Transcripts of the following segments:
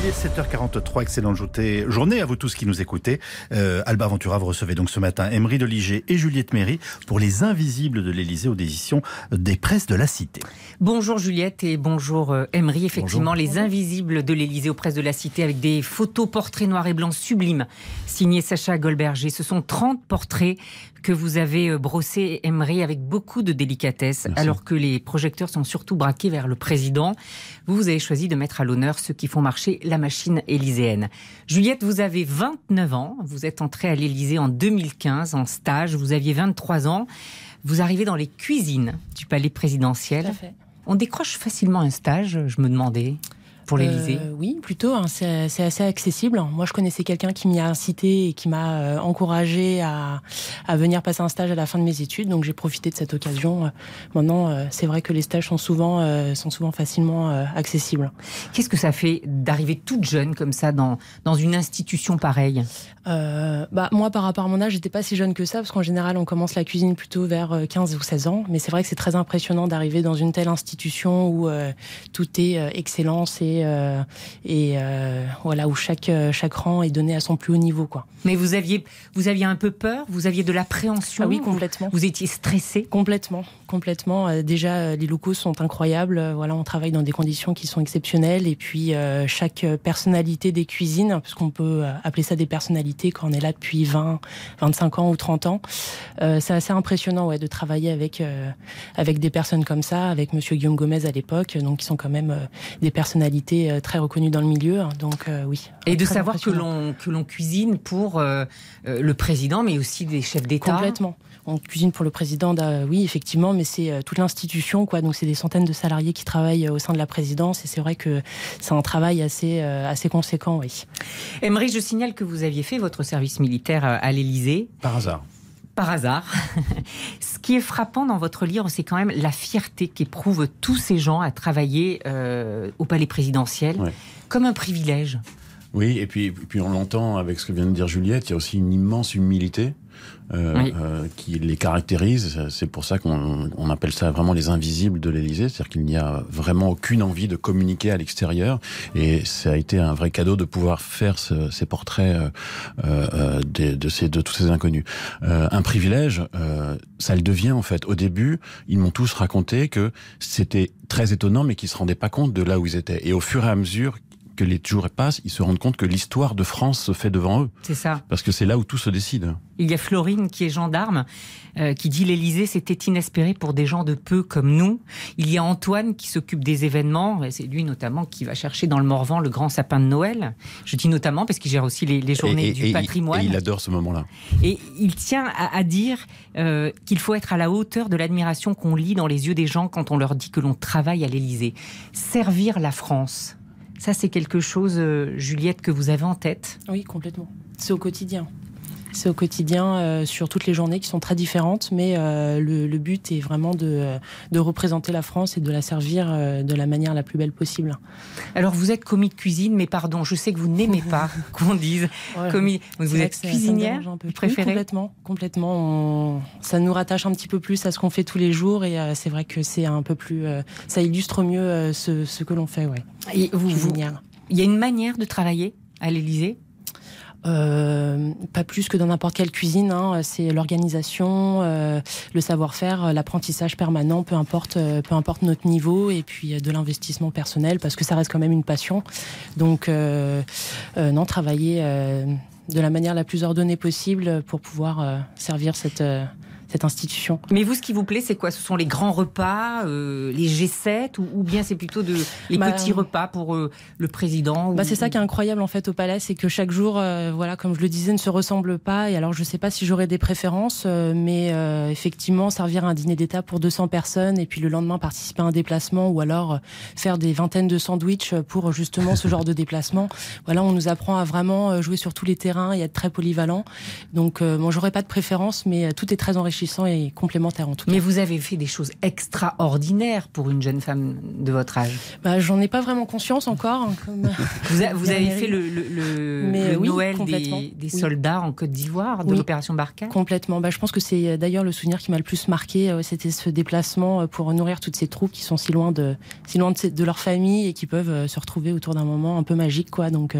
Il est 7h43, excellente journée à vous tous qui nous écoutez. Euh, Alba Ventura, vous recevez donc ce matin Emery Liger et Juliette Méry pour Les Invisibles de l'Elysée aux éditions des presses de la Cité. Bonjour Juliette et bonjour euh, Emery. Effectivement, Les Invisibles de l'Elysée aux presses de la Cité avec des photos portraits noirs et blancs sublimes signés Sacha Goldberger. Ce sont 30 portraits que vous avez euh, brossé, Emery, avec beaucoup de délicatesse, alors que les projecteurs sont surtout braqués vers le président. Vous, vous avez choisi de mettre à l'honneur ceux qui font marcher la machine élyséenne. Juliette, vous avez 29 ans, vous êtes entrée à l'Élysée en 2015 en stage, vous aviez 23 ans, vous arrivez dans les cuisines du palais présidentiel. On décroche facilement un stage, je me demandais pour l'Elysée euh, Oui, plutôt. Hein, c'est assez accessible. Moi, je connaissais quelqu'un qui m'y a incité et qui m'a euh, encouragé à, à, venir passer un stage à la fin de mes études. Donc, j'ai profité de cette occasion. Euh, maintenant, c'est vrai que les stages sont souvent, sont souvent facilement accessibles. Qu'est-ce que ça fait d'arriver toute jeune comme ça dans, dans une institution pareille? Bah, Moi, par rapport à mon âge, j'étais pas si jeune que ça, parce qu'en général, on commence la cuisine plutôt vers 15 ou 16 ans. Mais c'est vrai que c'est très impressionnant d'arriver dans une telle institution où tout est excellence et et, euh, voilà où chaque chaque rang est donné à son plus haut niveau quoi. Mais vous aviez vous aviez un peu peur, vous aviez de l'appréhension. Ah oui complètement. Vous, étiez stressé? Complètement, complètement. Euh, déjà les locaux sont incroyables. Voilà on travaille dans des conditions qui sont exceptionnelles et puis euh, chaque personnalité des cuisines, puisqu'on peut appeler ça des personnalités quand on est là depuis 20, 25 ans ou 30 ans, c'est assez impressionnant ouais de travailler avec avec des personnes comme ça, avec Monsieur Guillaume Gomez à l'époque, donc qui sont quand même des personnalités euh, très reconnu dans le milieu. Hein, donc euh, oui. Et de savoir que l'on que l'on cuisine pour euh, le président, mais aussi des chefs d'État. Complètement. On cuisine pour le président, oui, effectivement, mais c'est toute l'institution, quoi. Donc c'est des centaines de salariés qui travaillent au sein de la présidence, et c'est vrai que c'est un travail assez assez conséquent, oui. Emery, je signale que vous aviez fait votre service militaire à l'Élysée. Par hasard par hasard. Ce qui est frappant dans votre livre, c'est quand même la fierté qu'éprouvent tous ces gens à travailler euh, au palais présidentiel comme un privilège. Oui, et puis, puis on l'entend avec ce que vient de dire Juliette, il y a aussi une immense humilité. Euh, euh, qui les caractérise. C'est pour ça qu'on on appelle ça vraiment les invisibles de l'Élysée, c'est-à-dire qu'il n'y a vraiment aucune envie de communiquer à l'extérieur. Et ça a été un vrai cadeau de pouvoir faire ce, ces portraits euh, euh de, de, ces, de tous ces inconnus. Euh, un privilège, ça le devient en fait. Au début, ils m'ont tous raconté que c'était très étonnant, mais qu'ils se rendaient pas compte de là où ils étaient. Et au fur et à mesure que les jours passent, ils se rendent compte que l'histoire de France se fait devant eux. C'est ça. Parce que c'est là où tout se décide. Il y a Florine qui est gendarme, euh, qui dit l'Élysée, c'était inespéré pour des gens de peu comme nous. Il y a Antoine qui s'occupe des événements, et c'est lui notamment qui va chercher dans le Morvan le grand sapin de Noël. Je dis notamment parce qu'il gère aussi les, journées du patrimoine. Et il adore ce moment-là. Et il tient à, dire euh, qu'il faut être à la hauteur de l'admiration qu'on lit dans les yeux des gens quand on leur dit que l'on travaille à l'Élysée. Servir la France, ça, c'est quelque chose, euh, Juliette, que vous avez en tête? Oui, complètement. C'est au quotidien. C'est au quotidien euh, sur toutes les journées qui sont très différentes, mais euh, le, but est vraiment de, de, représenter la France et de la servir de la manière la plus belle possible. Alors vous êtes commis de cuisine, mais pardon, je sais que vous n'aimez pas qu'on dise commis. Vous êtes cuisinière, vous préférez Complètement, complètement. Ça nous rattache un petit peu plus à ce qu'on fait tous les jours et c'est vrai que c'est un peu plus, ça illustre mieux ce, ce que l'on fait, ouais. Et vous, il y a une manière de travailler à l'Élysée? Euh, pas plus que dans n'importe quelle cuisine. Hein. C'est l'organisation, euh, le savoir-faire, l'apprentissage permanent, peu importe, euh, peu importe notre niveau, et puis de l'investissement personnel, parce que ça reste quand même une passion. Donc, non, travailler de la manière la plus ordonnée possible pour pouvoir servir cette cette institution. Mais vous, ce qui vous plaît, c'est quoi? Ce sont les grands repas, euh, les G7, ou, bien c'est plutôt de, les bah, petits repas pour euh, le président bah, C'est ça qui est incroyable en fait au palais, c'est que chaque jour, euh, voilà, comme je le disais, ne se ressemble pas. Et alors, je ne sais pas si j'aurais des préférences, mais effectivement, servir un dîner d'État pour 200 personnes et puis le lendemain participer à un déplacement ou alors faire des vingtaines de sandwichs pour justement ce genre de déplacement. Voilà, on nous apprend à vraiment jouer sur tous les terrains et être très polyvalent. Donc, moi, j'aurais pas de préférence, mais tout est très enrichissant enrichissant et complémentaire en tout cas. Mais vous avez fait des choses extraordinaires pour une jeune femme de votre âge. Bah, J'en ai pas vraiment conscience encore. Hein, comme vous, avez fait le, le, Noël des, des, soldats en Côte d'Ivoire, de l'opération Barkhane? Complètement. Bah, je pense que c'est d'ailleurs le souvenir qui m'a le plus marqué. C'était ce déplacement pour nourrir toutes ces troupes qui sont si loin de, si loin de, de leur famille et qui peuvent se retrouver autour d'un moment un peu magique. Quoi. Donc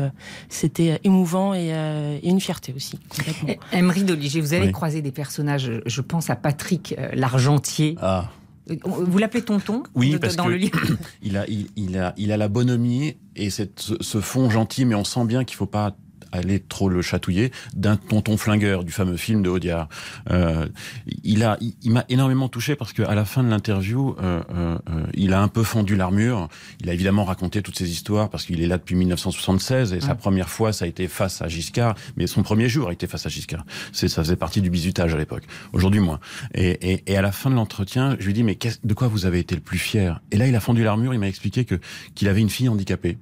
c'était émouvant et, et, une fierté aussi. Emery Doliger, vous avez croisé des personnages, je pense à Patrick euh, l'Argentier. Ah. Euh, vous l'appelez tonton Oui, parce dans le livre. il a, il, a, il a la bonhomie et cette, ce fond gentil, mais on sent bien qu'il ne faut pas aller trop le chatouiller, d'un tonton flingueur du fameux film de Audiard. Euh, il a, il, m'a énormément touché parce qu'à la fin de l'interview, euh, euh, euh, il a un peu fondu l'armure. Il a évidemment raconté toutes ses histoires parce qu'il est là depuis 1976 et sa première fois, ça a été face à Giscard, mais son premier jour a été face à Giscard. C'est, ça faisait partie du bizutage à l'époque. Aujourd'hui, moins. Et, et, et, à la fin de l'entretien, je lui dis mais de quoi vous avez été le plus fier? Et là, il a fondu l'armure. Il m'a expliqué que qu'il avait une fille handicapée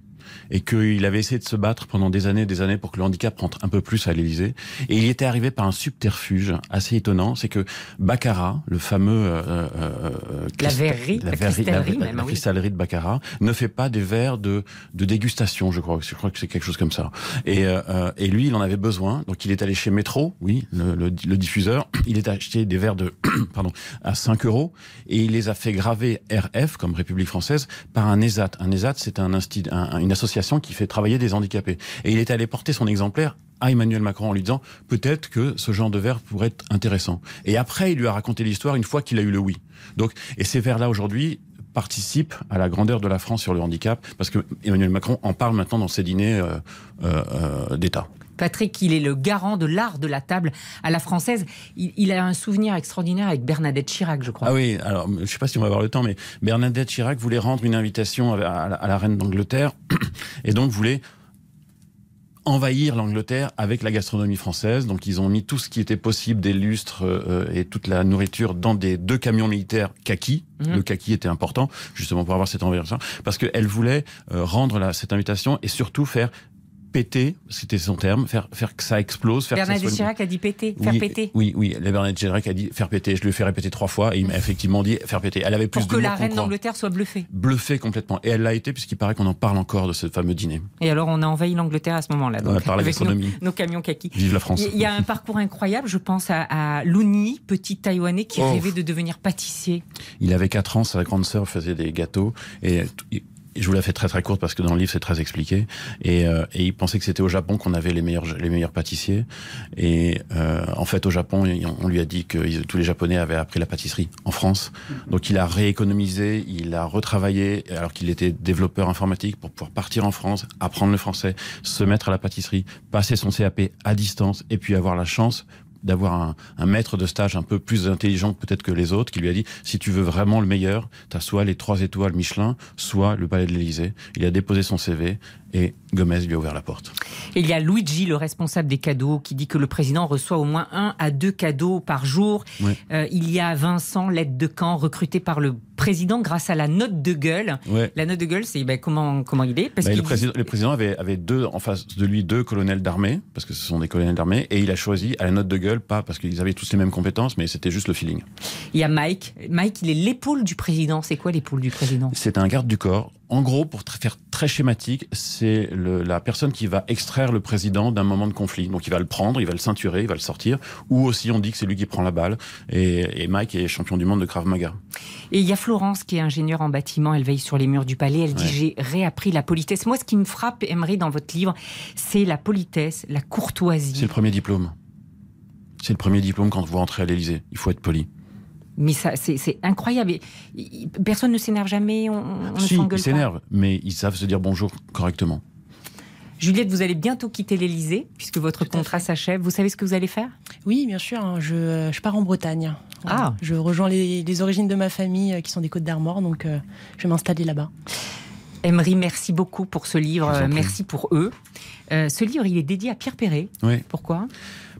et qu'il avait essayé de se battre pendant des années et des années pour que le handicap rentre un peu plus à l'Élysée. Et il était arrivé par un subterfuge assez étonnant, c'est que Baccarat, le fameux euh, euh, euh la verrerie, la, cristallerie, la, cristallerie de Baccarat, ne fait pas des verres de, de dégustation, je crois. Je crois que c'est quelque chose comme ça. Et, euh, et lui, il en avait besoin, donc il est allé chez Métro, oui, le, le, le diffuseur. Il est acheté des verres de, pardon, à 5 euros et il les a fait graver RF comme République française par un ESAT. Un ESAT, c'est un, un, une association qui fait travailler des handicapés. Et il est allé porter son exemplaire à Emmanuel Macron en lui disant peut-être que ce genre de verre pourrait être intéressant. Et après, il lui a raconté l'histoire une fois qu'il a eu le oui. Donc, et ces verres-là aujourd'hui participent à la grandeur de la France sur le handicap parce que Emmanuel Macron en parle maintenant dans ses dîners euh, euh, euh d'État. Patrick, il est le garant de l'art de la table à la française. Il, a un souvenir extraordinaire avec Bernadette Chirac, je crois. Ah oui, alors je ne sais pas si on va avoir le temps, mais Bernadette Chirac voulait rendre une invitation à, la, reine d'Angleterre et donc voulait envahir l'Angleterre avec la gastronomie française. Donc ils ont mis tout ce qui était possible, des lustres euh, et toute la nourriture dans des deux camions militaires kaki. Mhm. Le kaki était important justement pour avoir cette envahissement parce qu'elle voulait euh, rendre cette invitation et surtout faire péter, c'était son terme, faire, faire que ça explose. Faire Bernadette Chirac a dit péter, faire péter. Oui, oui, la Bernadette Chirac a dit faire péter. Je lui ai fait répéter trois fois et il m'a effectivement dit faire péter. Elle avait plus Pour que la reine d'Angleterre soit bluffée. Bluffée complètement. Et elle l'a été puisqu'il paraît qu'on en parle encore de ce fameux dîner. Et alors on a envahi l'Angleterre à ce moment-là. Donc, par la avec nos, camions kaki. Vive la France. Il y a un parcours incroyable. Je pense à, à Luni, petit Taïwanais qui oh. rêvait de devenir pâtissier. Il avait 4 ans, sa grande sœur faisait des gâteaux et je vous la fais très très courte parce que dans le livre c'est très expliqué. Et, euh, et il pensait que c'était au Japon qu'on avait les meilleurs les meilleurs pâtissiers. Et euh, en fait au Japon on lui a dit que tous les Japonais avaient appris la pâtisserie en France. Donc il a rééconomisé, il a retravaillé alors qu'il était développeur informatique pour pouvoir partir en France, apprendre le français, se mettre à la pâtisserie, passer son CAP à distance et puis avoir la chance d'avoir un, un, maître de stage un peu plus intelligent peut-être que les autres, qui lui a dit si tu veux vraiment le meilleur, tu as soit les trois étoiles Michelin, soit le Palais de l'Élysée. Il a déposé son CV et Gomez lui a ouvert la porte. il y a Luigi, le responsable des cadeaux, qui dit que le président reçoit au moins un à deux cadeaux par jour. Euh, il y a Vincent, l'aide de camp, recruté par le président grâce à la note de gueule. La note de gueule, c'est ben, comment, comment il est? Parce ben, le, président, le, président, avait, avait deux, en face de lui deux colonels d'armée, parce que ce sont des colonels d'armée, et il a choisi à la note de gueule, pas parce qu'ils avaient tous les mêmes compétences, mais c'était juste le feeling. Il y a Mike. Mike, il est l'épaule du président. C'est quoi l'épaule du président? C'est un garde du corps en gros, pour faire très schématique, c'est la personne qui va extraire le président d'un moment de conflit. Donc il va le prendre, il va le ceinturer, il va le sortir. Ou aussi on dit que c'est lui qui prend la balle. Et, Mike est champion du monde de Krav Maga. Et il y a Florence qui est ingénieure en bâtiment. Elle veille sur les murs du palais. Elle dit j'ai réappris la politesse. Moi, ce qui me frappe, Emery, dans votre livre, c'est la politesse, la courtoisie. C'est le premier diplôme. C'est le premier diplôme quand vous rentrez à l'Élysée. Il faut être poli. Mais ça, c'est incroyable. Personne ne s'énerve jamais, on, on si, ils s'énervent, mais ils savent se dire bonjour correctement. Juliette, vous allez bientôt quitter l'Elysée, puisque votre contrat s'achève. Vous savez ce que vous allez faire? Oui, bien sûr. Hein. Je, je, pars en Bretagne. Ah. Je rejoins les, les, origines de ma famille, euh, qui sont des Côtes d'Armor, donc euh, je vais m'installer là-bas. Emery, merci beaucoup pour ce livre. Merci pour eux. Euh, ce livre, il est dédié à Pierre Perret. Oui. Pourquoi?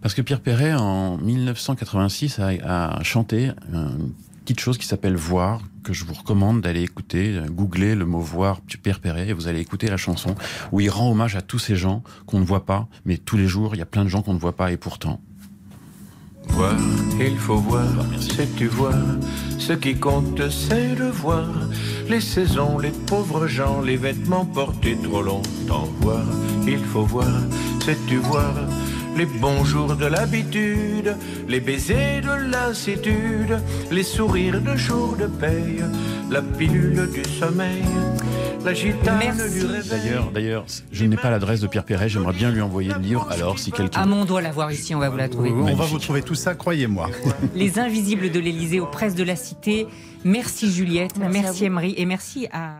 Parce que Pierre Perret, en 1986, a, chanté une petite chose qui s'appelle Voir, que je vous recommande d'aller écouter, googler le mot Voir Pierre Perret, et vous allez écouter la chanson, où il rend hommage à tous ces gens qu'on ne voit pas, mais tous les jours, il y a plein de gens qu'on ne voit pas, et pourtant. Voir, il faut voir, sais-tu voir Ce qui compte, c'est de voir les saisons, les pauvres gens, les vêtements portés trop longtemps. Voir, il faut voir, sais-tu voir les bons jours de l'habitude, les baisers de lassitude, les sourires de jour de paye, la pilule du sommeil, la gitane Merci. du réveil. D'ailleurs, d'ailleurs, je n'ai pas l'adresse de Pierre Perret. J'aimerais bien lui envoyer le livre. Alors, si quelqu'un Ah, on doit la voir ici, on va vous la trouver. On va vous trouver tout ça, croyez-moi. Les Invisibles de l'Élysée aux presses de la Cité. Merci Juliette, Merci merci. Emery et merci à...